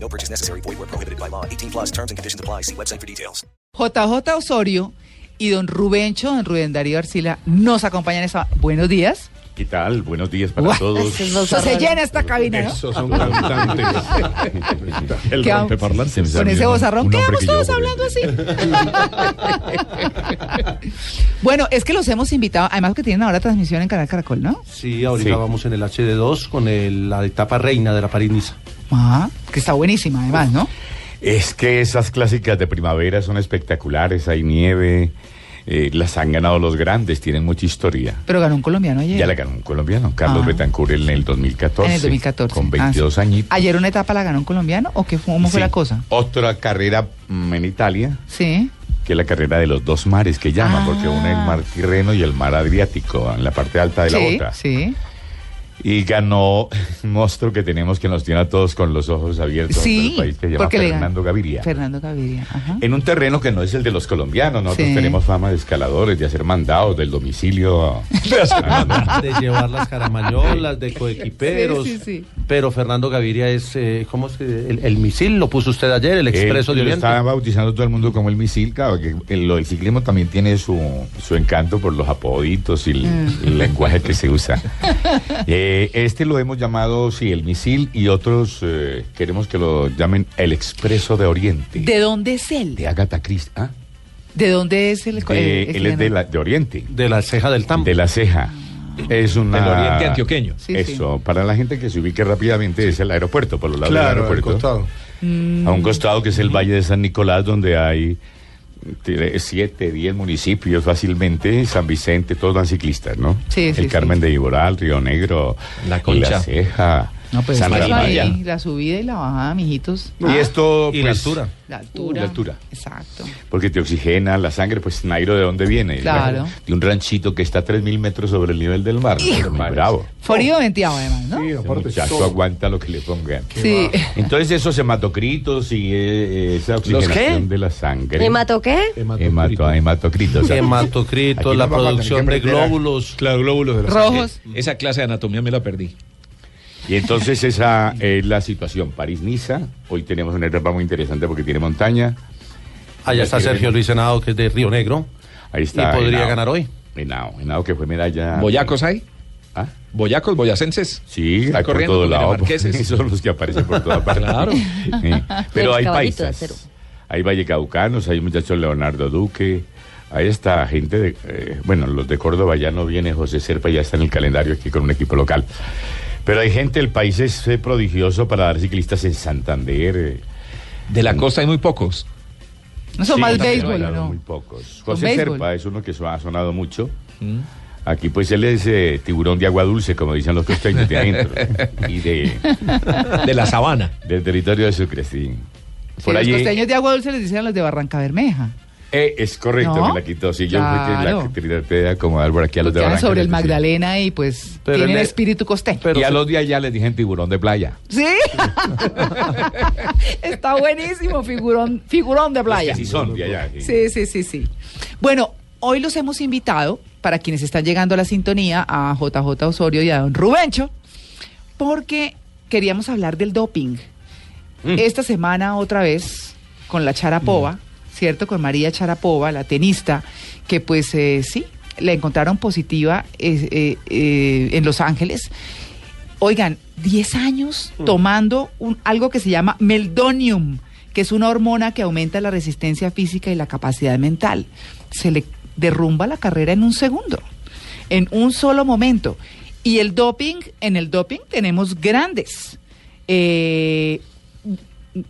No purchase necessary. Void where prohibited by law. 18 plus terms and conditions apply. See website for details. JJ Osorio y don Rubencho, don Rubén Darío Arcila, nos acompañan esta. Buenos días. ¿Qué tal? Buenos días para Guau, todos. Se llena esta cabina, ¿no? Esos son cantantes. El ¿Qué vamos- rompeparlante. Con ese hombre quedamos que todos hablando así. bueno, es que los hemos invitado, además que tienen ahora transmisión en Canal Caracol, ¿no? Sí, ahorita Sí. vamos en el HD2 con el- la etapa reina de la París-Niza. Ah, que está buenísima, además, ¿no? Es que esas clásicas de primavera son espectaculares, hay nieve, eh, las han ganado los grandes, tienen mucha historia. Pero ganó un colombiano ayer. Ya la ganó un colombiano, Carlos Ah. Betancourt en el 2014. En el 2014. Con Ah, 22 sí. añitos. ¿Ayer una etapa la ganó un colombiano o qué, fue- cómo fue Sí. la cosa? Otra carrera mm, en Italia, Sí. que es la carrera de los dos mares que llaman, Ah. porque una es el mar Tirreno y el mar Adriático, en la parte alta de la sí, otra. sí. Y ganó un monstruo que tenemos que nos tiene a todos con los ojos abiertos en Sí, el país que se llama porque le ganó. Fernando Gaviria. Fernando Gaviria, ajá. En un terreno que no es el de los colombianos, nosotros Sí. tenemos fama de escaladores, de hacer mandados del domicilio. De llevar las caramañolas, de coequiperos. Sí, sí, sí. Pero Fernando Gaviria es, eh, ¿cómo es que? El, el misil lo puso usted ayer, el expreso Él de lo Oriente. está bautizando todo el mundo como el misil, claro, que el, lo del ciclismo también tiene su, su encanto por los apoditos y el, Mm. el lenguaje que se usa. Eh, este lo hemos llamado, sí, el misil y otros eh, queremos que lo llamen el expreso de Oriente. ¿De dónde es él? de Agatha Christie. ¿ah? ¿De dónde es el, De- el- él es de, la, de Oriente, De la ceja del tambo. de la ceja. Es una... Del oriente antioqueño. Sí, sí. Eso, para la gente que se ubique rápidamente es el aeropuerto, por los lados Claro, del al aeropuerto. costado. Mm. A un costado que es el Valle de San Nicolás, donde hay siete, diez municipios fácilmente, San Vicente, todos van ciclistas, ¿no? Sí, sí, el Carmen sí. de Iboral, Río Negro, La Concha. La Ceja, No, pues ahí, la subida y la bajada, mijitos. Y esto, Y la pues, altura. La altura. La altura. Exacto. Porque te oxigena la sangre, pues Nairo, ¿de dónde viene? Claro. De un ranchito que está a 3.000 metros sobre el nivel del mar. Muy bravo. Forido venteado, además, ¿no? Sí, Ese aparte muchacho aguanta lo que le pongan. Sí. Entonces esos hematocritos y eh, esa oxigenación qué? de la sangre. ¿Hemato qué? Hemato, hematocritos. Hematocritos, Aquí la producción de glóbulos. Claro, glóbulos de la Rojos. sangre. Esa clase de anatomía me la perdí. Y entonces esa es la situación. París-Niza. Hoy tenemos una etapa muy interesante porque tiene montaña. Allá está Sergio Luis Senado, que es de Río Negro. Ahí está. Y podría Henao. ganar hoy. Henao, Henao que fue medalla. ¿Boyacos hay? ¿Ah? ¿Boyacos, boyacenses? Sí, Están hay por corriendo todo lado. dinamarqueses. Esos son los que aparecen por toda parte. Claro. Sí. Pero hay paisas. Hay vallecaucanos, hay muchachos Leonardo Duque. Hay esta gente de. eh, bueno, los de Córdoba ya no viene José Serpa, ya está en el calendario aquí con un equipo local. Pero hay gente, el país es eh, prodigioso para dar ciclistas en Santander. eh, De la costa hay muy pocos. No son Sí, más también béisbol, ¿no? Muy pocos. José béisbol. Serpa es uno que ha sonado mucho. Mm. Aquí pues él es eh, tiburón de agua dulce, como dicen los costeños de adentro. y de, De la sabana. del territorio de Sucre, sí. Sí, Por los allí, costeños de agua dulce les dicen a los de Barranca Bermeja. Eh, es correcto, ¿No? me la quitó. Sí, yo Claro. que la de acomodar por aquí a los de Barranca. sobre el sí. Magdalena y pues Pero tienen es- espíritu costeño. Pero y a los de allá les dije tiburón de playa. Sí. Está buenísimo, figurón, figurón de playa. Sí son de allá. sí. Sí, sí, sí, sí. Bueno, hoy los hemos invitado, para quienes están llegando a la sintonía, a JJ Osorio y a don Rubencho, porque queríamos hablar del doping. Mm. Esta semana otra vez con la Charapova, ¿cierto? Con María Charapova, la tenista, que pues eh, sí, la encontraron positiva eh, eh, en Los Ángeles. Oigan, 10 años tomando un, algo que se llama meldonium, que es una hormona que aumenta la resistencia física y la capacidad mental. Se le derrumba la carrera en un segundo, en un solo momento. Y el doping, en el doping tenemos grandes. Eh,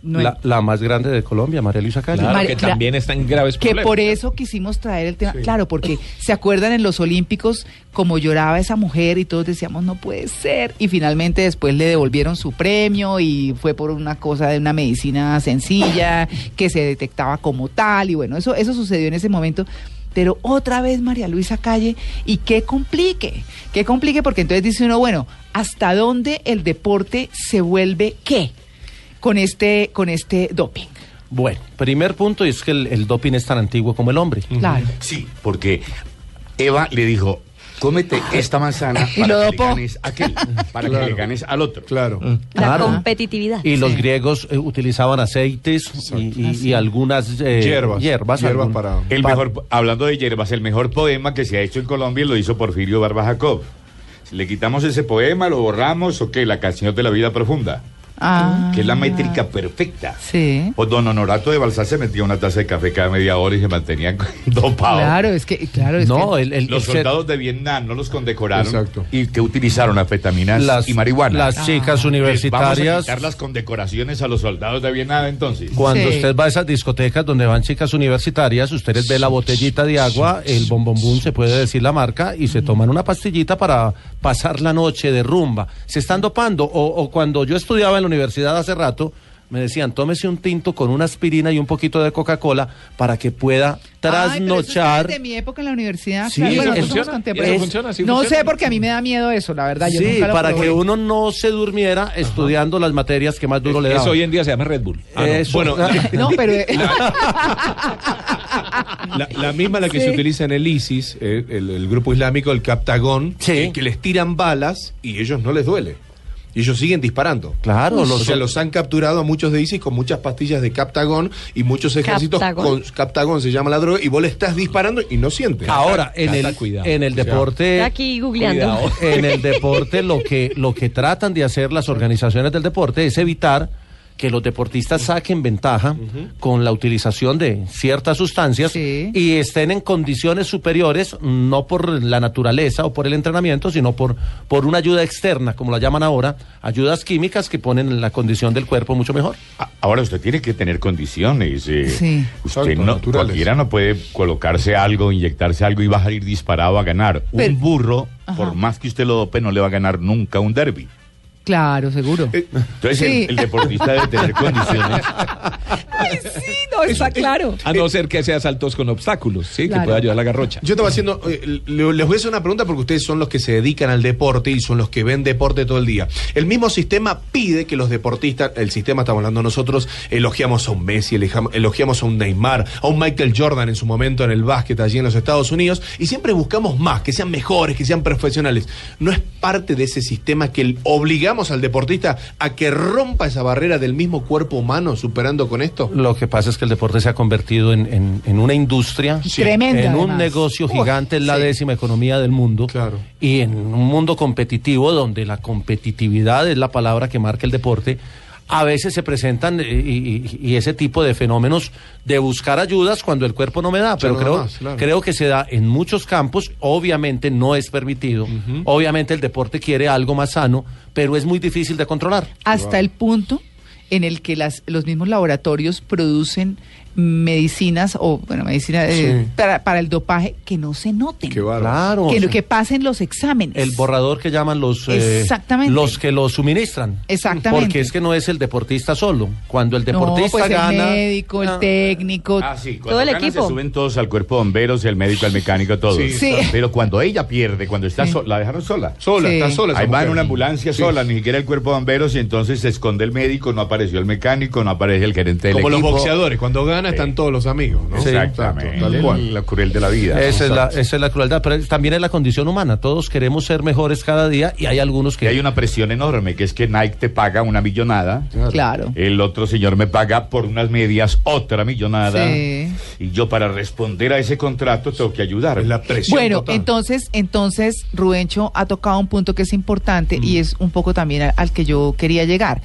no La, la más grande de Colombia, María Luisa Calle. Claro, que también está en graves que problemas. por eso quisimos traer el tema. Claro, porque se acuerdan en los Olímpicos como lloraba esa mujer y todos decíamos no puede ser. Y finalmente después le devolvieron su premio y fue por una cosa de una medicina sencilla que se detectaba como tal. Y bueno, eso, eso sucedió en ese momento. Pero otra vez María Luisa Calle, y qué complique, qué complique, porque entonces dice uno, bueno, ¿hasta dónde el deporte se vuelve qué? Con este, con este doping. Bueno, primer punto es que el, el doping es tan antiguo como el hombre. Claro. Sí, porque Eva le dijo, cómete esta manzana Y para lo que le ganes a aquel, para que le ganes al otro. Claro. La Claro. competitividad. Y los Sí. griegos eh, utilizaban aceites y, y- y algunas eh, Hierbas. hierbas, Hierbas algún- para- El mejor, hablando de hierbas, el mejor poema que se ha hecho en Colombia lo hizo Porfirio Barba Jacob. Si le quitamos ese poema, lo borramos, o qué, la canción de la vida profunda, Ah. que es la métrica perfecta. Sí. O don Honorato de Balsar se metía una taza de café cada media hora y se mantenía dopado. Claro, es que, claro, es No, que- el, el- Los el ser- soldados de Vietnam no los condecoraron Exacto. y que utilizaron anfetaminas las, y marihuana. las chicas Les Vamos a universitarias. quitar las condecoraciones a los soldados de Vietnam entonces. Cuando Sí. usted va a esas discotecas donde van chicas universitarias, ustedes ve la botellita de agua, el bombombún se puede decir la marca, y se toman una pastillita para pasar la noche de rumba. Se están dopando. O, o cuando yo estudiaba en la universidad hace rato, me decían, tómese un tinto con una aspirina y un poquito de Coca-Cola para que pueda Ay, pero eso trasnochar. es de mi época en la universidad. Sí, claro, eso bueno, nosotros funciona, eso sí no funciona. sé, porque a mí me da miedo eso, la verdad. Yo Sí, nunca lo para probé. que uno no se durmiera estudiando las materias que más duro le Eso daban. hoy en día se llama Red Bull. Ah, no. Eso. Bueno, No, pero... La, la misma la que Sí. se utiliza en el ISIS, eh, el, el grupo islámico, el Captagón, Sí. eh, que les tiran balas y ellos no les duele. Y ellos siguen disparando. Claro, o los- sea, los han capturado a muchos de ISIS con muchas pastillas de Captagón y muchos ejércitos Captagón. con Captagón se llama la droga y vos le estás disparando y no sientes. Ahora, en Cata, el, cuidado. en el O deporte... Está aquí googleando. Cuidado. en el deporte lo que lo que tratan de hacer las organizaciones del deporte es evitar que los deportistas saquen ventaja con la utilización de ciertas sustancias Sí. y estén en condiciones superiores, no por la naturaleza o por el entrenamiento, sino por, por una ayuda externa, como la llaman ahora, ayudas químicas que ponen la condición del cuerpo mucho mejor. Ahora usted tiene que tener condiciones. eh. Sí. Usted Exacto, no, naturales. cualquiera no puede colocarse algo, inyectarse algo y va a salir disparado a ganar. Pero- un burro, Ajá. por más que usted lo dope, no le va a ganar nunca un derby. Claro, seguro. Eh, Entonces Sí. el, el deportista debe tener condiciones. Ay, sí, no, está claro. A no ser que sea saltos con obstáculos, sí, Claro. que pueda ayudar a la garrocha. Yo estaba haciendo, eh, le- les voy a hacer una pregunta porque ustedes son los que se dedican al deporte y son los que ven deporte todo el día. El mismo sistema pide que los deportistas, el sistema estamos hablando nosotros, elogiamos a un Messi, elogiam- elogiamos a un Neymar, a un Michael Jordan en su momento en el básquet allí en los Estados Unidos y siempre buscamos más, que sean mejores, que sean profesionales. ¿No es parte de ese sistema que el- al deportista a que rompa esa barrera del mismo cuerpo humano superando con esto? Lo que pasa es que el deporte se ha convertido en, en- en una industria, Tremenda, en un negocio Uy, gigante, es la sí. décima economía del mundo. Claro. Y en un mundo competitivo donde la competitividad es la palabra que marca el deporte, a veces se presentan eh, y, y- y ese tipo de fenómenos de buscar ayudas cuando el cuerpo no me da. Pero creo, más, claro. creo que se da en muchos campos. Obviamente no es permitido. Obviamente el deporte quiere algo más sano, pero es muy difícil de controlar. Hasta el punto en el que las, los mismos laboratorios producen medicinas o, bueno, medicina eh, Sí. para, para el dopaje que no se noten. Qué bárbaro. Claro. que, o lo sea, que pasen los exámenes. El borrador que llaman los eh, Exactamente. los que lo suministran. Exactamente. Porque es que no es el deportista solo. Cuando el no, deportista pues gana. el médico, el Ah, técnico. Ah, sí, cuando Todo el gana equipo. se suben todos al cuerpo de bomberos, el médico, el mecánico, todos. Sí, Sí. Pero cuando ella pierde, cuando está Sí. sola, la dejaron sola. Sola, Sí. está sola. Ahí va en una ambulancia Sí. sola, ni siquiera el cuerpo de bomberos, y entonces se esconde el médico, no apareció el mecánico, no aparece el gerente del Como los equipo. boxeadores, cuando gana están todos los amigos, ¿no? Exactamente. Exacto, tal cual. Lo cruel de la vida. Esa es, la, Exacto. esa es la crueldad, pero también es la condición humana. Todos queremos ser mejores cada día y hay algunos Que que... hay una presión enorme, que es que Nike te paga una millonada. Claro. El otro señor me paga por unas medias otra millonada. Sí. Y yo para responder a ese contrato tengo que ayudar. Es la presión Bueno, total. entonces, entonces Rubencho ha tocado un punto que es importante y es un poco también a- al que yo quería llegar.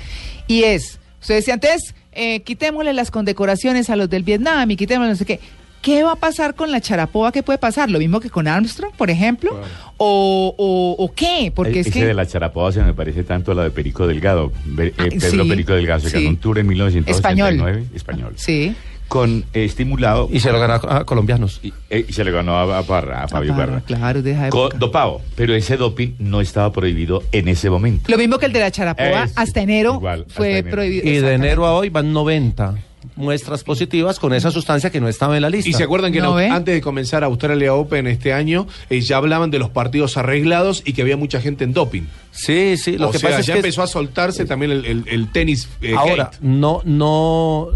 Y es, usted decía antes, eh, quitémosle las condecoraciones a los del Vietnam y quitémosle no sé qué. ¿qué va a pasar con la Charapoa? ¿Qué puede pasar? ¿Lo mismo que con Armstrong, por ejemplo? ¿O, o, o qué? Porque es Ese que... de la charapoa se me parece tanto a la de Perico Delgado. Eh, Ah, Pedro sí, Perico Delgado se sí. ganó un tour en 1989. Español. Sí. Con eh, estimulado. Y se lo ganó a colombianos. Y, eh, y se le ganó a, a Parra, a Fabio Parra. Claro, deja de Co- época. dopado, pero ese doping no estaba prohibido en ese momento. Lo mismo que el de la Charapoa, Es hasta enero igual, hasta fue enero. prohibido. Y de enero a hoy van 90 muestras positivas con esa sustancia que no estaba en la lista. Y se acuerdan que ¿No en- ve? antes de comenzar Australia Open este año, eh, ya hablaban de los partidos arreglados y que había mucha gente en doping. Sí, sí, lo o que sea, pasa es ya que empezó a soltarse también el, el- el tenis. eh, ahora gate. no no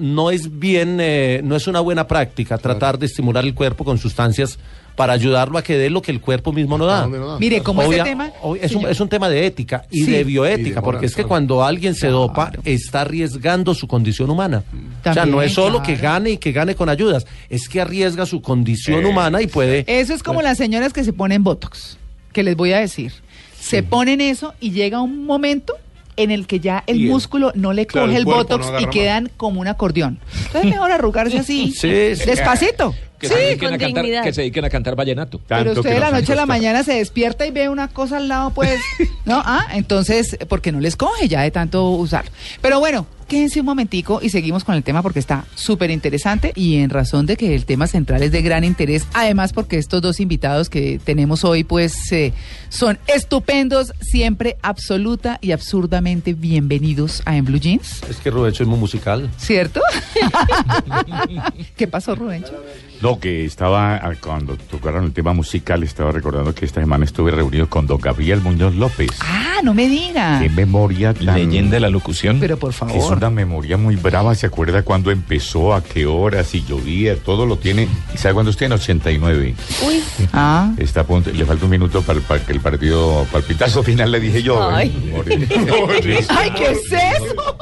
no es bien eh, no es una buena práctica tratar de estimular el cuerpo con sustancias para ayudarlo a que dé lo que el cuerpo mismo no da. ¿A dónde no da? Mire, como Obvia- ese tema... es, un, es un tema de ética y Sí. de Y bioética, porque es que claro. cuando alguien se dopa, está arriesgando su condición humana. o sea, no También, es solo que gane y que gane con ayudas, es que arriesga su condición Eh, humana y puede... Eso es como las señoras que se ponen Botox, que les voy a decir. Se ponen eso y llega un momento en el que ya el músculo no le claro, coge el Botox no y más. quedan como un acordeón. Entonces es mejor arrugarse así, Sí, sí. despacito. Que, Sí, se dediquen a cantar, dignidad. que se dediquen a cantar vallenato. pero usted de la noche a la mañana se despierta y ve una cosa al lado, pues, ¿no? Ah, entonces, porque no les coge ya de tanto usar. Pero bueno, quédense un momentico y seguimos con el tema porque está súper interesante y en razón de que el tema central es de gran interés, además porque estos dos invitados que tenemos hoy, pues, eh, son estupendos, siempre absoluta y absurdamente bienvenidos a En Blue Jeans, Es que Rubecho es muy musical. ¿cierto? ¿Qué pasó, Rubencho? No, que estaba, ah, cuando tocaron el tema musical, estaba recordando que esta semana estuve reunido con don Gabriel Muñoz López. Ah, no me diga. Qué memoria tan... Leyenda de la locución. Pero por Es favor. una memoria muy brava, se acuerda cuándo empezó, a qué hora, si llovía, todo lo tiene. ¿Y sabe cuándo usted en 89? Uy, Ah. Está a punto, le falta un minuto para, para que el partido, para el pitazo final, le dije yo. Ay. ¿eh? ¡Ay, qué es eso!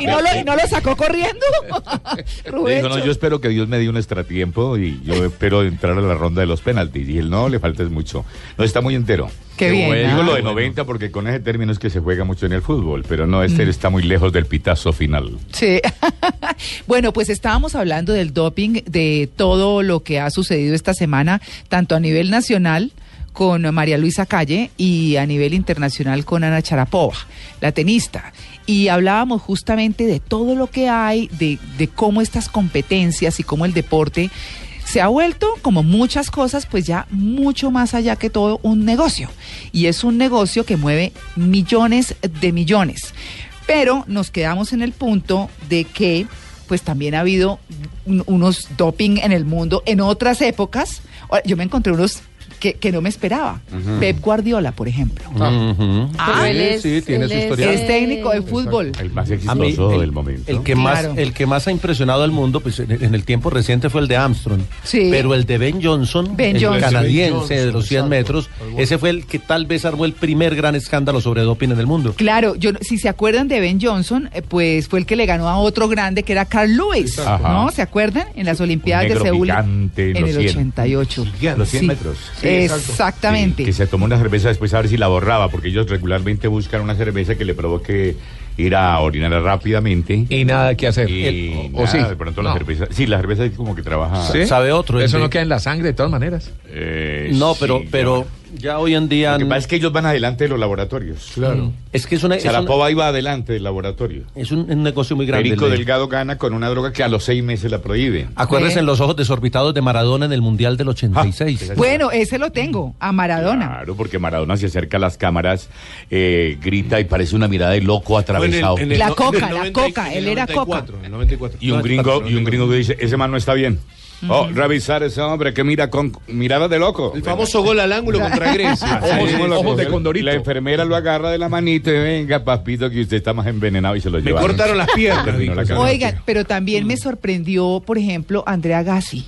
¿Y no lo, y no lo sacó corriendo? Dijo, no, yo espero que Dios me dé un extratiempo y yo espero entrar a la ronda de los penaltis. Y él, no, le falta es mucho. No, está muy entero. Qué bien, Digo lo de 90 porque con ese término es que se juega mucho en el fútbol, pero no, este Mm. está muy lejos del pitazo final. Sí. bueno, pues estábamos hablando del doping, de todo lo que ha sucedido esta semana, tanto a nivel nacional con María Luisa Calle y a nivel internacional con Ana Charapova, la tenista. Y hablábamos justamente de todo lo que hay, de, de cómo estas competencias y cómo el deporte se ha vuelto, como muchas cosas, pues ya mucho más allá que todo un negocio. Y es un negocio que mueve millones de millones. Pero nos quedamos en el punto de que pues también ha habido un- unos doping en el mundo en otras épocas. Yo me encontré unos que, que no me esperaba. Pep Guardiola, por ejemplo. Ah, él sí, es, sí, tiene él su historial. Es técnico de fútbol. El más mí, exitoso el, del momento. el que Claro. más el que más ha impresionado al mundo pues en, en el tiempo reciente fue el de Armstrong Sí. pero el de Ben Johnson Ben el Johnson. canadiense Ben de los 100 Johnson, metros exacto. ese fue el que tal vez armó el primer gran escándalo sobre doping en el mundo Claro, yo no- si se acuerdan de Ben Johnson, eh, pues fue el que le ganó a otro grande que era Carl Lewis, Ajá. ¿no? ¿Se acuerdan? En las Olimpiadas de negro Seúl gigante en los el 100. 88. Los 100 Sí. metros. Sí, Exactamente. Que se tomó una cerveza después a ver si la borraba, porque ellos regularmente buscan una cerveza que le provoque ir a orinar rápidamente. Y nada que hacer. Y El- nada, o sí. de pronto la cerveza. Sí, la cerveza es como que trabaja. ¿Sí? sabe otro Eso de- no queda en la sangre de todas maneras. eh, no pero sí, pero. Ya hoy en día Lo que pasa es que ellos van adelante de los laboratorios. Claro. es que es una es, una- Sarapova iba adelante del laboratorio. es un, un negocio muy grande Perico el de- Delgado gana con una droga que a los seis meses la prohíben. acuérdense en los ojos desorbitados de Maradona en el mundial del 86 Ah, Bueno, ese lo tengo, a Maradona. Claro, porque Maradona se acerca a las cámaras, eh, grita y parece una mirada de loco Fue en el- atravesado. en el La no- coca, la 90 coca, él era 94, coca. en el 94. Y un gringo, y un gringo que dice, ese man no está bien. Oh, revisar ese hombre que mira con mirada de loco. El famoso gol al ángulo contra Grecia. Ojos- Sí, sí, ojos sí. de condorito. La enfermera lo agarra de la manita y venga, papito, que usted está más envenenado y se lo Me lleva. cortaron las piernas. La. Oigan, pero también me sorprendió, por ejemplo, Andrea Gassi.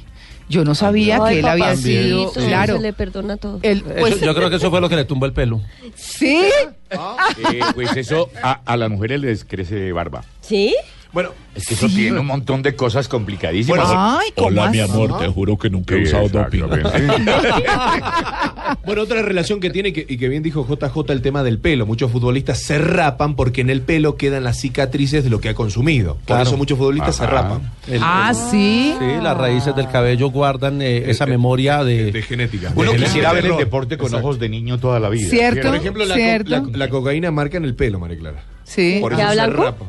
Yo no sabía Ay, que él había sido, claro, Se le perdona todo. Eso- pues, yo creo que eso fue lo que le tumbó el pelo sí, Eh, pues eso, a, a las mujeres les crece barba. ¿Sí? Bueno, Es que eso tiene un montón de cosas complicadísimas. Bueno, Ay, ¿cómo Hola, mi amor, te juro que nunca he Sí, usado doping. Bueno, otra relación que tiene, que- y que bien dijo JJ, el tema del pelo. Muchos futbolistas se rapan porque en el pelo quedan las cicatrices de lo que ha consumido. Por Claro. eso muchos futbolistas se rapan. El- Ah, sí. Sí, las raíces del cabello guardan eh, esa memoria de... De genética. Uno De quisiera ver el deporte con Exacto. ojos de niño toda la vida. Cierto. Por ejemplo, la, co- Cierto. la- la cocaína marca en el pelo, María Clara. Sí. Por ¿Ya eso se blanco? rapa.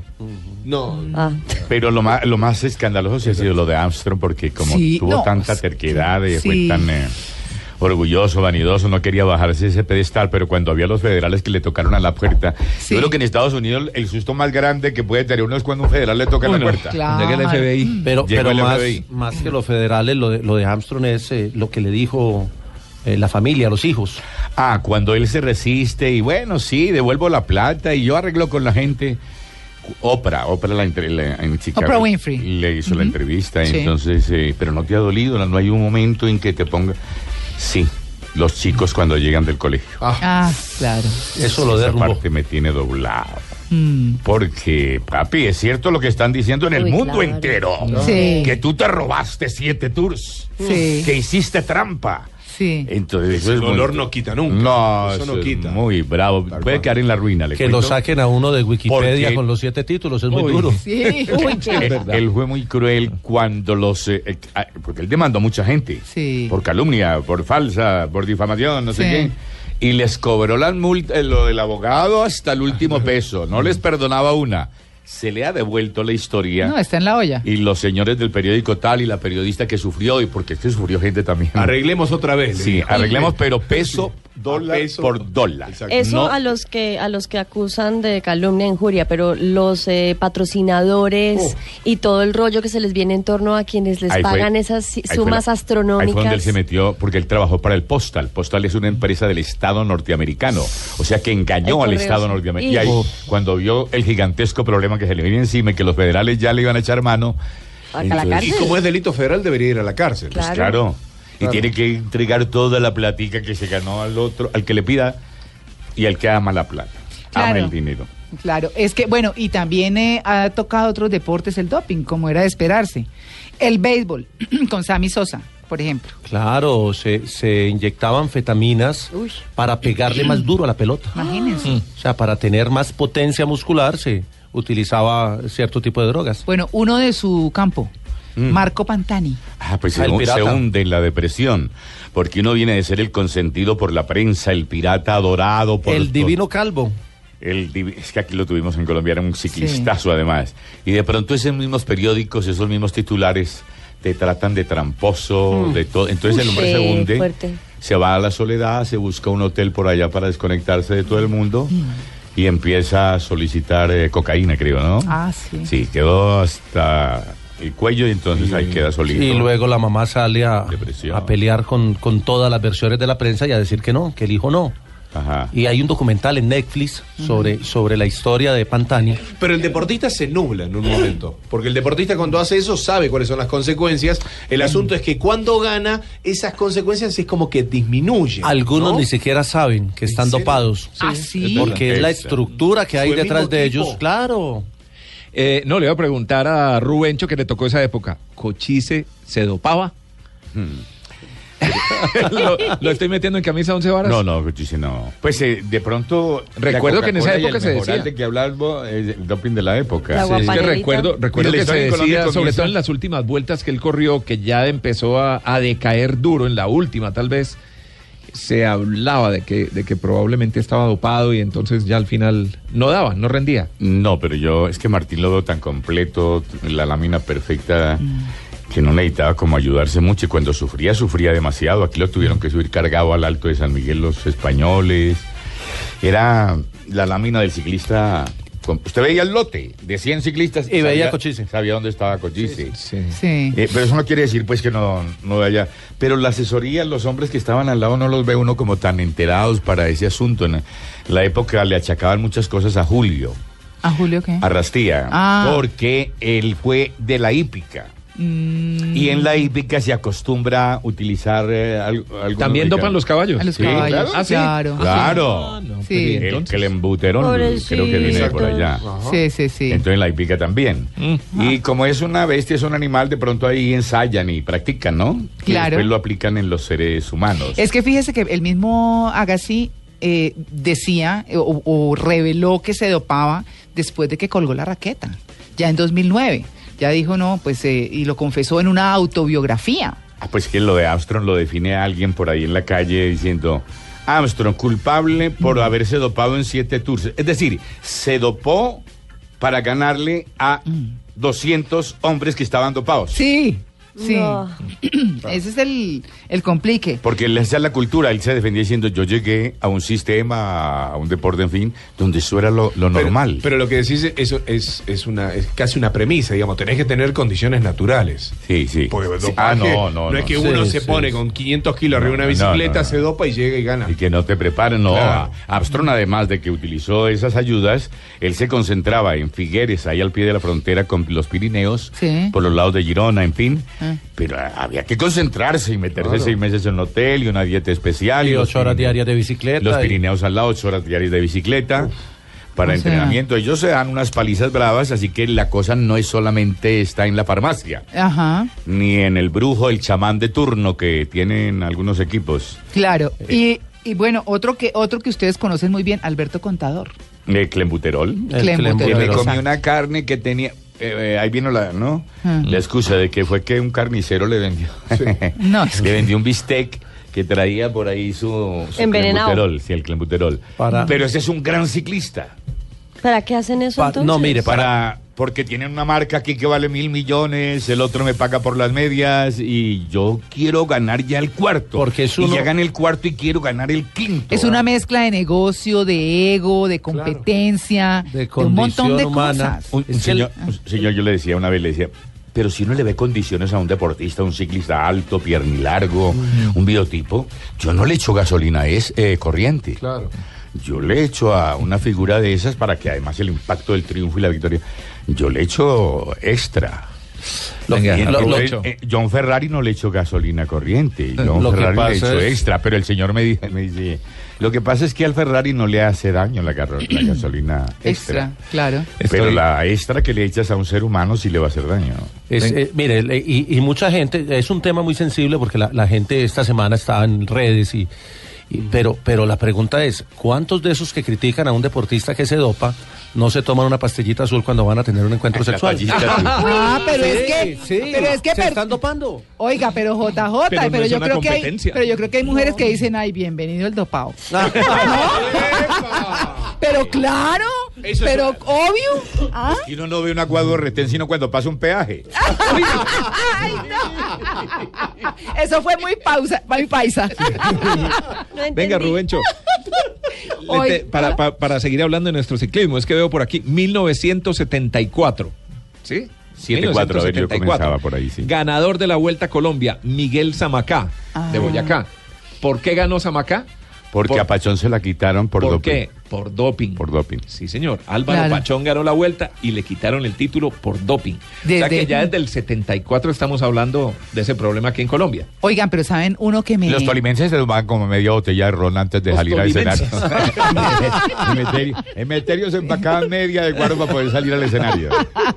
No. Ah. Pero lo más, lo más escandaloso sí ha sido lo de Armstrong, porque como Sí, tuvo no, tanta terquedad y fue sí. tan eh, orgulloso, vanidoso, no quería bajarse ese pedestal, pero cuando había los federales que le tocaron a la puerta, Sí. yo creo que en Estados Unidos el susto más grande que puede tener uno es cuando un federal le toca la puerta. Claro. Llega el FBI. Pero, Llegó pero el más, FBI. más que los federales, lo de, lo de Armstrong es eh, lo que le dijo eh, la familia, los hijos. Ah, cuando él se resiste y bueno, sí, devuelvo la plata y yo arreglo con la gente. Oprah, Oprah la, entre- la- en Chicago. Oprah Winfrey. Le hizo la entrevista, Sí. entonces, eh, pero no te ha dolido, no, hay un momento en que te ponga. Sí, los chicos cuando llegan del colegio. Ah, claro. Eso lo Esa derrumbó. parte me tiene doblado. Mm. Porque, papi, es cierto lo que están diciendo en el Uy, mundo claro. entero. Sí. Que tú te robaste siete tours. Sí. Que hiciste trampa. Sí. Entonces, eso El muy- dolor no quita nunca. No, Eso no es quita. Muy bravo. Tal Puede cual. quedar en la ruina. le Que lo saquen a uno de Wikipedia Porque- con los siete títulos, es muy Uy. duro. Sí. Él, él fue muy cruel cuando los... eh, eh, ah, porque él demandó a mucha gente. Sí. Por calumnia, por falsa, por difamación, no sé qué. Y les cobró la multa, eh, lo del abogado hasta el último peso. No les perdonaba una. Se le ha devuelto la historia. No, está en la olla. Y los señores del periódico tal y la periodista que sufrió, y porque este sufrió gente también. Arreglemos otra vez. Sí, arreglemos, pero peso, dólar peso. por dólar. Exacto. Eso No- a los que a los que acusan de calumnia, injuria, pero los eh, patrocinadores Oh. y todo el rollo que se les viene en torno a quienes les Ahí fue- pagan esas sumas la- astronómicas. Ahí fue donde él se metió, porque él trabajó para el Postal. Postal es una empresa del Estado norteamericano. O sea que engañó al Estado norteamericano. Y- Y ahí, cuando vio el gigantesco problema que se le venía encima y que los federales ya le iban a echar mano. ¿A la Y como es delito federal, debería ir a la cárcel. Claro. Pues claro. Y tiene que entregar toda la platica que se ganó al otro, al que le pida y al que ama la plata. Ama Claro. el dinero. Claro, es que, bueno, y también eh, ha tocado otros deportes el doping, como era de esperarse. El béisbol, con Sammy Sosa, por ejemplo. Claro, se, se inyectaban fetaminas Uy. para pegarle más duro a la pelota. Imagínense. O sea, para tener más potencia muscular se utilizaba cierto tipo de drogas. Bueno, uno de su campo, Marco Pantani. Ah, pues Ah, se, se hunde en la depresión. Porque uno viene de ser el consentido por la prensa, el pirata adorado por El divino calvo. El divi- es que aquí lo tuvimos en Colombia, era un ciclistazo además. Y de pronto esos mismos periódicos, esos mismos titulares, te tratan de tramposo, de todo. Entonces el hombre Sí, se hunde, fuerte. se va a la soledad, se busca un hotel por allá para desconectarse de todo el mundo y empieza a solicitar eh, cocaína, creo, ¿no? Ah, sí. Sí, quedó hasta el cuello y entonces ahí queda solito. Y luego la mamá sale a, pelear con, con todas las versiones de la prensa y a decir que no, que el hijo no. Ajá. Y hay un documental en Netflix sobre, sobre la historia de Pantani. Pero el deportista se nubla en un momento. Porque el deportista cuando hace eso sabe cuáles son las consecuencias. El asunto es que cuando gana, esas consecuencias es como que disminuyen. Algunos ¿no? ni siquiera saben que están dopados. Ah, sí. Porque es la estructura que hay detrás de tipo. ellos. Claro. Eh, no, le voy a preguntar a Rubencho que le tocó esa época. ¿Cochise se dopaba? lo, lo estoy metiendo en camisa once varas. No, no, Cuchise, no. Pues eh, de pronto. Recuerdo que en esa época el se decía- de que hablaba el doping de la época. La Sí, es que recuerdo, recuerdo que se Colombia decía, sobre todo en las últimas vueltas que él corrió, que ya empezó a, a decaer duro, en la última tal vez, se hablaba de que, de que probablemente estaba dopado y entonces ya al final no daba, no rendía. No, pero yo, es que Martín lo veo tan completo, la lámina perfecta, que no necesitaba como ayudarse mucho. Y cuando sufría, sufría demasiado. Aquí lo tuvieron que subir cargado al alto de San Miguel los españoles. Era la lámina del ciclista. Con- Usted veía el lote de 100 ciclistas Y veía sabía- Cochise. Sabía dónde estaba Cochise. Sí. Sí. Eh, pero eso no quiere decir pues que no, no vaya. Pero la asesoría, los hombres que estaban al lado no los ve uno como tan enterados para ese asunto. En la época le achacaban muchas cosas a Julio, ¿A Julio qué? a Rastía, Ah. porque él fue de la hípica. Mm, Y en la hípica se acostumbra utilizar eh, al- También dopan los caballos. a los Sí, caballos. claro. Ah, sí. Claro. Claro. Ah, no, Sí. pues, ¿y El entonces? Pobrecito. creo que viene de por allá. Sí, sí, sí. Entonces la hípica también. Mm. Y como es una bestia, es un animal, de pronto ahí ensayan y practican, ¿no? Y Claro. después lo aplican en los seres humanos. Es que fíjese que el mismo Agassi eh, decía eh, o, o reveló que se dopaba después de que colgó la raqueta, ya en 2009. Ya dijo, no, pues, eh, y lo confesó en una autobiografía. Ah, pues que lo de Armstrong lo define a alguien por ahí en la calle diciendo Armstrong culpable por Mm. haberse dopado en siete tours. Es decir, se dopó para ganarle a 200 hombres que estaban dopados. Mm. Sí, sí. No. Ese es el, el complique. Porque él- esa es la cultura. Él se defendía diciendo, yo llegué a un sistema, a un deporte, en fin, donde eso era lo, lo Pero- normal. Pero, lo que decís es- eso es, es una es casi una premisa, digamos, tenés que tener condiciones naturales. sí, sí. Porque Sí. Ah, no, no, no es que Sí, uno se sí, pone sí. con 500 kilos arriba de una No, bicicleta, no, no. se dopa y llega y gana. Y que no te preparen, no. Claro. Armstrong, además de que utilizó esas ayudas, él se concentraba en Figueres, ahí al pie de la frontera con los Pirineos, Sí. por los lados de Girona, en fin. Ah. Pero ah, había que concentrarse y meterse seis meses en un hotel y una dieta especial. Y ocho horas diarias de bicicleta. Los y- Pirineos al lado, ocho horas diarias de bicicleta. Para O sea- entrenamiento, ellos se dan unas palizas bravas, así que la cosa no es solamente está en la farmacia, Ajá, ni en el brujo, el chamán de turno que tienen algunos equipos. claro. Y, y bueno, otro que, otro que ustedes conocen muy bien, Alberto Contador. El clembuterol. El Clembuterol. Que me comí una carne que tenía. Eh, eh, ahí vino la, ¿no? Ah. La excusa de que fue que un carnicero le vendió. No, es le que- vendió un bistec que traía por ahí su, su sí, el clembuterol. Para- Pero ese es un gran ciclista. ¿Para qué hacen eso Pa- entonces? no, mire, Para, porque tienen una marca aquí que vale mil millones, el otro me paga por las medias y yo quiero ganar ya el cuarto. Porque es Y ya gané el cuarto y quiero ganar el quinto. Es una mezcla de negocio, de ego, de competencia, De un montón de condición humana. cosas. Un, el- señor, un señor, yo le decía una vez, le decía, pero si uno le ve condiciones a un deportista, un ciclista alto, piernilargo, un biotipo, yo no le echo gasolina, es eh, corriente. Claro. Yo le echo a una figura de esas para que además el impacto del triunfo y la victoria, yo le echo extra. Venga, Y entonces, aprovecho. eh, John Ferrari no le echó gasolina corriente, John Lo Ferrari le es- extra, pero el señor me, dice- me dice, lo que pasa es que al Ferrari no le hace daño la, garro- la gasolina Extra, claro. pero Estoy- la extra que le echas a un ser humano sí le va a hacer daño. Es, eh, mire, le- y, y mucha gente, es un tema muy sensible porque la, la gente esta semana está en redes y- pero, pero la pregunta es, ¿cuántos de esos que critican a un deportista que se dopa no se toman una pastillita azul cuando van a tener un encuentro La sexual? Ah, pero Sí, es que, sí, pero es que, se están dopando. oiga, pero JJ, Pero pero, no yo creo que hay, pero yo creo que hay mujeres que dicen, ay, bienvenido el dopado. Pero claro, Eso es pero obvio. ¿Ah? Y uno no ve un aguado retén sino cuando pasa un peaje. Ay, no. Eso fue muy pausa, muy paisa. No. Venga, Rubencho. Hoy- para, pa- para seguir hablando de nuestro ciclismo, es que veo por aquí 1974. ¿Sí? 74, a ver, yo comenzaba por ahí, sí. Ganador de la Vuelta a Colombia, Miguel Zamacá, de Ah. Boyacá. ¿Por qué ganó Zamacá? Porque Por- a Pachón se la quitaron por, ¿Por doping. qué? Por doping. Por doping. Sí, señor. Álvaro Claro. Pachón ganó la vuelta y le quitaron el título por doping. O sea Desde- que ya desde el 74 estamos hablando de ese problema aquí en Colombia. Oigan, pero saben uno que me Los tolimenses se tomaban como media botella de ron antes de Los salir al escenario. Emeterio, Emeterio se empacaban media de cuarto para poder salir al escenario.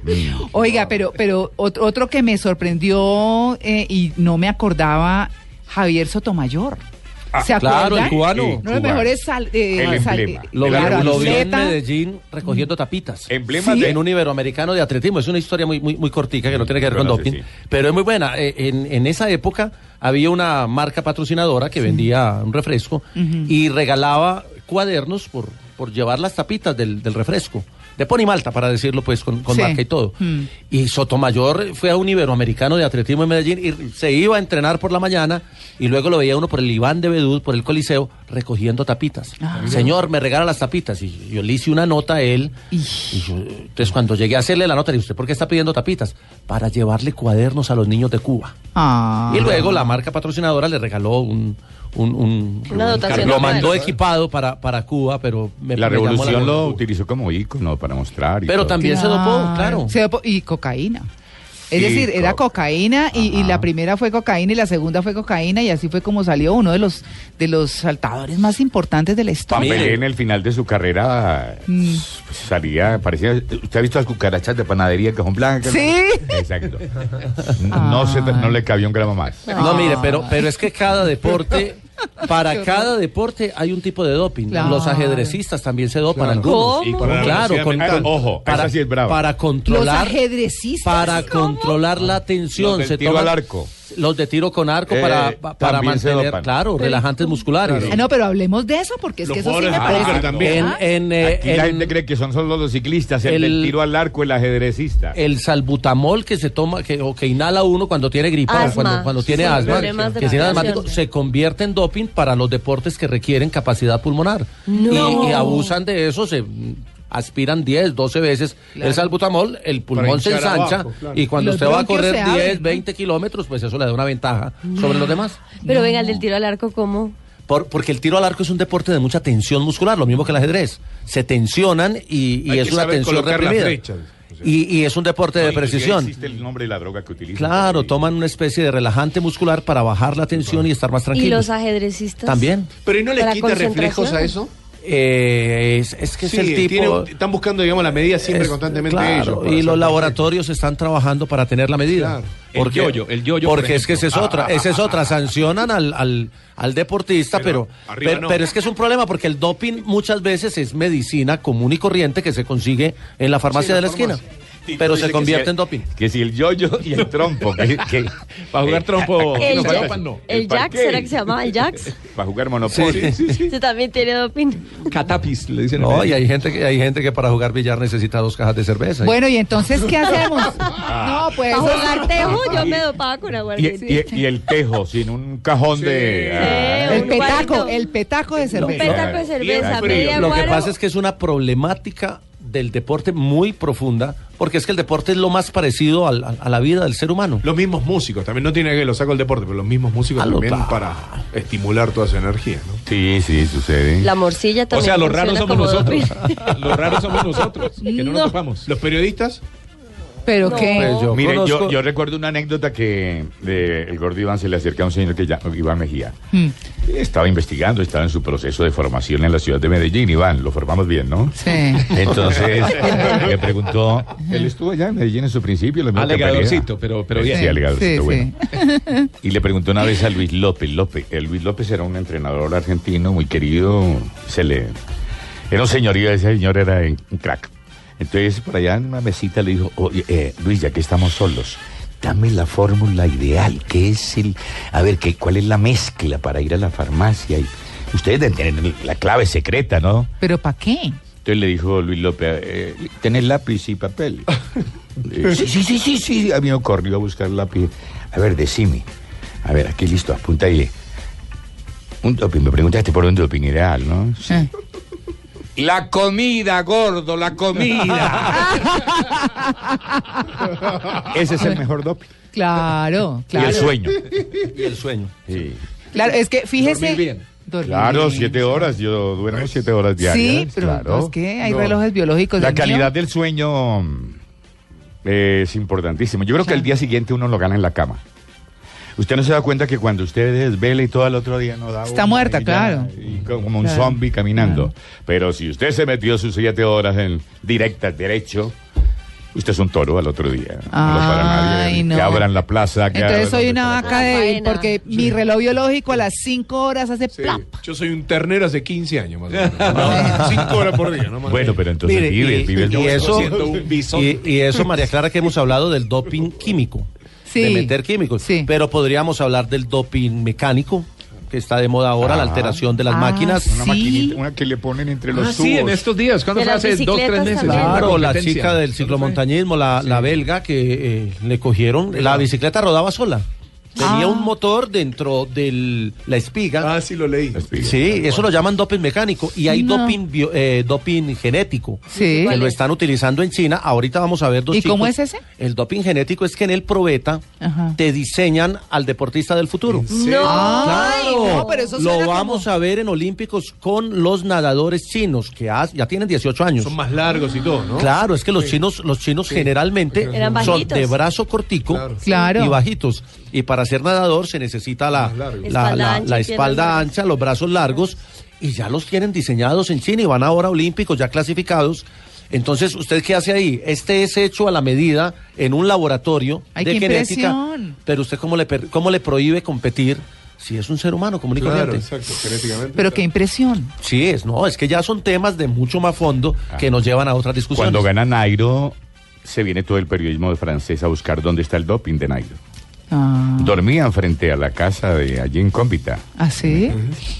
Mm. Oiga, pero, pero ot- otro que me sorprendió eh, y no me acordaba, Javier Sotomayor. ¿Se Ah, claro, el cubano. Uno de los Cubano. mejores sal- eh, El sal- emblema. eh, Lo, claro, vi, lo vi en. Medellín recogiendo tapitas. Emblema ¿Sí? de En un iberoamericano de atletismo. Es una historia muy, muy, muy cortica que no tiene que ver con no sé, doping. sí. Pero es muy buena. Eh, En, en esa época había una marca patrocinadora que vendía un refresco y regalaba cuadernos por, por llevar las tapitas del, del refresco. De Pony Malta, para decirlo pues con, con Sí. marca y todo. Mm. Y Sotomayor fue a un iberoamericano de atletismo en Medellín y se iba a entrenar por la mañana y luego lo veía uno por el Iván de Bedú, por el Coliseo, recogiendo tapitas. Ah. Señor, me regala las tapitas. Y yo le hice una nota a él. Y yo, entonces cuando llegué a hacerle la nota, le dije, ¿usted por qué está pidiendo tapitas? Para llevarle cuadernos a los niños de Cuba. Ah. Y luego la marca patrocinadora le regaló un... un, un- Una dotación lo mandó equipado para, para Cuba, pero me La me llamó revolución lo utilizó como ícono para mostrar. y Pero todo. también se dopó, claro. Se dopó- y cocaína. Es decir, era co- cocaína y, y la primera fue cocaína y la segunda fue cocaína y así fue como salió uno de los de los saltadores más importantes de la historia. Pelé en el final de su carrera Mm. pues, salía, parecía. ¿Usted ha visto las cucarachas de panadería que son blancas? Sí. Exacto. No, se, no le cabía un gramo más. No, mire, pero, pero es que cada deporte, para cada deporte hay un tipo de doping. Claro. Los ajedrecistas también se dopan Claro. algunos. ¿Cómo? Y Claro, con, Ojo, para, esa sí es brava. para Los controlar, ajedrecistas. para controlar la tensión. Los del se tiro toman- al arco. Los de tiro con arco Eh, para, pa- para mantener, claro, relajantes musculares. Ah, no, pero hablemos de eso porque es Los que eso sí me parece. también. En, en, eh, Aquí la en- gente cree que son solo los ciclistas, el, el- tiro al arco, el ajedrecista. el salbutamol que se toma que, o que inhala uno cuando tiene gripa o cuando, cuando tiene Sí, asma, que tiene asmático, se convierte en doping para los deportes que requieren capacidad pulmonar. No. Y, y abusan de eso, se aspiran 10, 12 veces el salbutamol, el pulmón se ensancha abajo, claro. y cuando Los usted va a correr se abren, 10, ¿no? 20 kilómetros, pues eso le da una ventaja sobre los demás. Pero venga, el del tiro al arco, ¿cómo? Por- porque el tiro al arco es un deporte de mucha tensión muscular, lo mismo que el ajedrez. Se tensionan y, y es una tensión reprimida. Y, y es un deporte de precisión. Existe el nombre de la droga que utilizan. Claro, toman una especie de relajante muscular para bajar la tensión y estar más ¿Y tranquilos. los ajedrecistas? También. Pero ¿y no les ¿Para quita reflejos a eso? Eh, es, es que Sí, es el tipo. tiene- están buscando, digamos, la medida siempre es- constantemente claro, ellos. y los laboratorios están trabajando para tener la medida. Claro. El Porque, yoyo, el yoyo, por Porque es que esa es otra, esa es otra. Sancionan al, al, al deportista, Pero pero, no. es que es un problema porque el doping muchas veces es medicina común y corriente que se consigue en la farmacia Sí, de la la esquina. Pero se convierte en doping. Que si el yoyo y el trompo. que, que- Para jugar eh, trompo. El, no, Jack- para- no. el ¿El Jax? ¿será que se llamaba el Jax? Para jugar Monopoly. Ese también tiene doping. Catapis, le dicen. en No, y hay gente que hay gente que para jugar billar necesita dos cajas de cerveza. Bueno, y entonces, ¿qué hacemos? No, pues. Para jugar tejo, yo me dopaba con Y, aguardiente. y- y el tejo, sin un cajón de. Ah, El un petaco, el petaco de Un cerveza. petaco de cerveza, Lo que pasa es que es una problemática del deporte muy profunda, porque es que el deporte es lo más parecido al- a, a la vida del ser humano. Los mismos músicos, también no tiene que lo saco el deporte, pero los mismos músicos Ah, también para estimular toda esa energía, ¿no? Sí, sí, sucede. La morcilla O también sea, los raros somos nosotros. los raros somos nosotros. Que no, nos No. topamos. Los periodistas, Pero No. qué. Pues yo Mire, yo, conozco- yo recuerdo una anécdota que de el gordo Iván se le acerca a un señor que llama Iván Mejía. Mm, Estaba investigando, estaba en su proceso de formación en la ciudad de Medellín. Iván, lo formamos bien, ¿no? sí. Entonces me preguntó, él estuvo allá en Medellín en su principio. que Alegadorcito, pero, pero bien. sí, alegadorcito, Sí, bueno. Y le preguntó una vez a Luis López, López, el Luis López era un entrenador argentino muy querido, se le era un señorío, ese señor era un crack. Entonces por allá en una mesita le dijo, "Oye, eh, Luis, ya que estamos solos, dame la fórmula ideal, ¿qué es el, a ver, ¿qué, cuál es la mezcla para ir a la farmacia? Y ustedes deben tener la clave secreta, ¿no? ¿Pero para qué? Entonces le dijo Luis López, eh, ¿tenés lápiz y papel? Eh, sí, sí, sí, sí, sí. A mí me corrió a buscar lápiz. A ver, decime. A ver, aquí listo, apunta ahí. Un doping, me preguntaste por un doping ideal, ¿no? Sí. La comida, gordo, la comida. Ese es el mejor doping. Claro, claro. Y el sueño. Y el sueño. Sí. Claro, es que fíjese. Dormir bien. Dormir Claro, bien. siete horas. Yo duermo siete horas diarias. Sí, pero claro. es que hay No. relojes biológicos. La mío- calidad del sueño mm, es importantísimo. Yo creo que el día siguiente uno lo gana en la cama. Usted no se da cuenta que cuando usted desvela y todo el otro día no da. Está una muerta, y ya, claro. Y como un Claro. zombie caminando. Pero si usted se metió sus siete horas en directa, derecho, usted es un toro al otro día. no lo para nadie. Ay, no. Que abran la plaza. Que Entonces soy una vaca Faena. porque mi reloj biológico a las 5 horas hace Sí. plap. Yo soy un ternero hace 15 años más o menos. No, cinco horas por día, ¿no? más. Bueno, pero entonces Mire, vive, y, vive y eso, un bisón. y, y eso, María Clara, que hemos hablado del doping químico. Sí. De meter químicos. Sí. Pero podríamos hablar del doping mecánico, que está de moda ahora, la Ah. alteración de las Ah, máquinas. Una Sí. maquinita, una que le ponen entre los Ah, tubos. sí, en estos días. ¿Cuándo fue? Hace dos, tres meses. Claro, la chica del ciclomontañismo, la, la belga, que eh, le cogieron, la bicicleta rodaba sola. Tenía Ah. un motor dentro de la espiga. Ah, sí lo leí. Sí, eso lo llaman doping mecánico y hay No. doping, bio- eh, doping genético Sí. que ¿Cuál lo es? están utilizando en China. Ahorita vamos a ver dos ¿Y cómo chicos. es ese? El doping genético es que en el probeta Ajá. te diseñan al deportista del futuro. No, Ay, no, pero eso lo vamos como- a ver en Olímpicos con los nadadores chinos que ya tienen 18 años. Son más largos y todo, ¿no? Claro, es que los chinos, los chinos generalmente Eran son bajitos. de brazo cortico Claro. Claro. y bajitos. Y para ser nadador se necesita la, largo. la, Espalda la- ancha la y espalda piernas ancha, los brazos largos, y ya los tienen diseñados en China y van ahora olímpicos ya clasificados. Entonces, ¿usted qué hace ahí? Este es hecho a la medida en un laboratorio Ay, de qué genética. impresión. Pero usted cómo le, per- cómo le prohíbe competir si es un ser humano común y Claro, corriente? exacto, genéticamente. Pero qué impresión. Sí, es, no, es que ya son temas de mucho más fondo que nos llevan a otras discusiones. Cuando gana Nairo, se viene todo el periodismo de francés a buscar dónde está el doping de Nairo. Ah, Dormían frente a la casa de allí en Cómbita. ¿Ah, sí?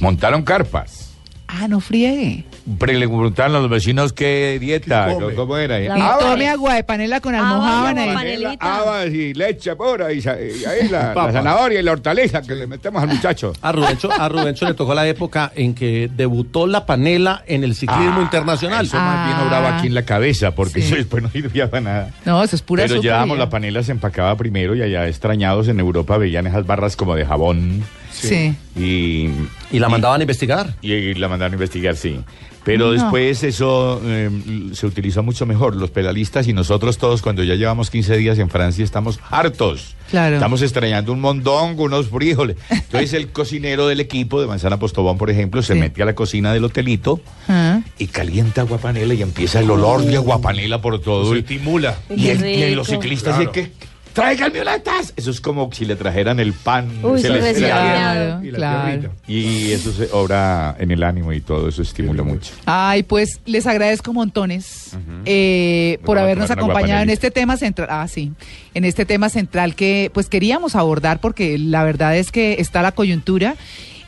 Montaron carpas. Ah, no friegue. Pre- Le preguntaron a los vecinos qué dieta, ¿Qué come? cómo era. Y Ah, tome agua de panela con almohábana. y- panelita. Habas y leche pura y, sa- y ahí la, la zanahoria y la hortaliza que le metemos al muchacho. A Rubencho, a Rubencho le tocó la época en que debutó la panela en el ciclismo Ah, internacional. Eso más bien obraba aquí en la cabeza porque Sí. eso después no sirvió para nada. No, eso es pura Pero azúcar llevábamos y ya. la panela, se empacaba primero y allá extrañados en Europa veían esas barras como de jabón Sí. y, Y la mandaban a investigar. y, y la mandaron a investigar, sí. Pero No. después eso eh, se utilizó mucho mejor. Los pedalistas y nosotros todos, cuando ya llevamos 15 días en Francia, estamos hartos. Claro. Estamos extrañando un mondongo, unos frijoles. Entonces el cocinero del equipo de Manzana Postobón, por ejemplo, se Sí. mete a la cocina del hotelito Ah. y calienta aguapanela y empieza el olor de aguapanela por todo. Se Y, estimula. y el- y los ciclistas Claro. dicen que traigan violetas. Eso es como si le trajeran el pan. Uy, se sí. Y la claro. y eso se obra en el ánimo y todo eso estimula mucho. Ay, pues les agradezco montones eh, por habernos acompañado en este tema central. Ah, sí, en este tema central que pues queríamos abordar porque la verdad es que está la coyuntura.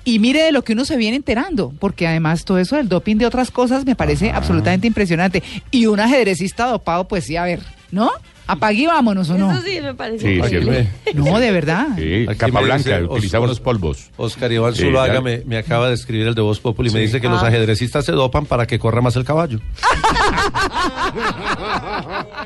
Y mire de lo que uno se viene enterando, porque además todo eso del doping de otras cosas me parece absolutamente impresionante. Y un ajedrecista dopado, pues sí, a ver, ¿no? Apague y vámonos, ¿o no? Eso sí me parece Sí, increíble. No, de verdad. Sí, capa blanca, Os- utilizaba Os- unos polvos. Oscar Iván Sí, Zuluaga me acaba de escribir el de Voz Populi y me dice que los Ah. ajedrecistas se dopan para que corra más el caballo.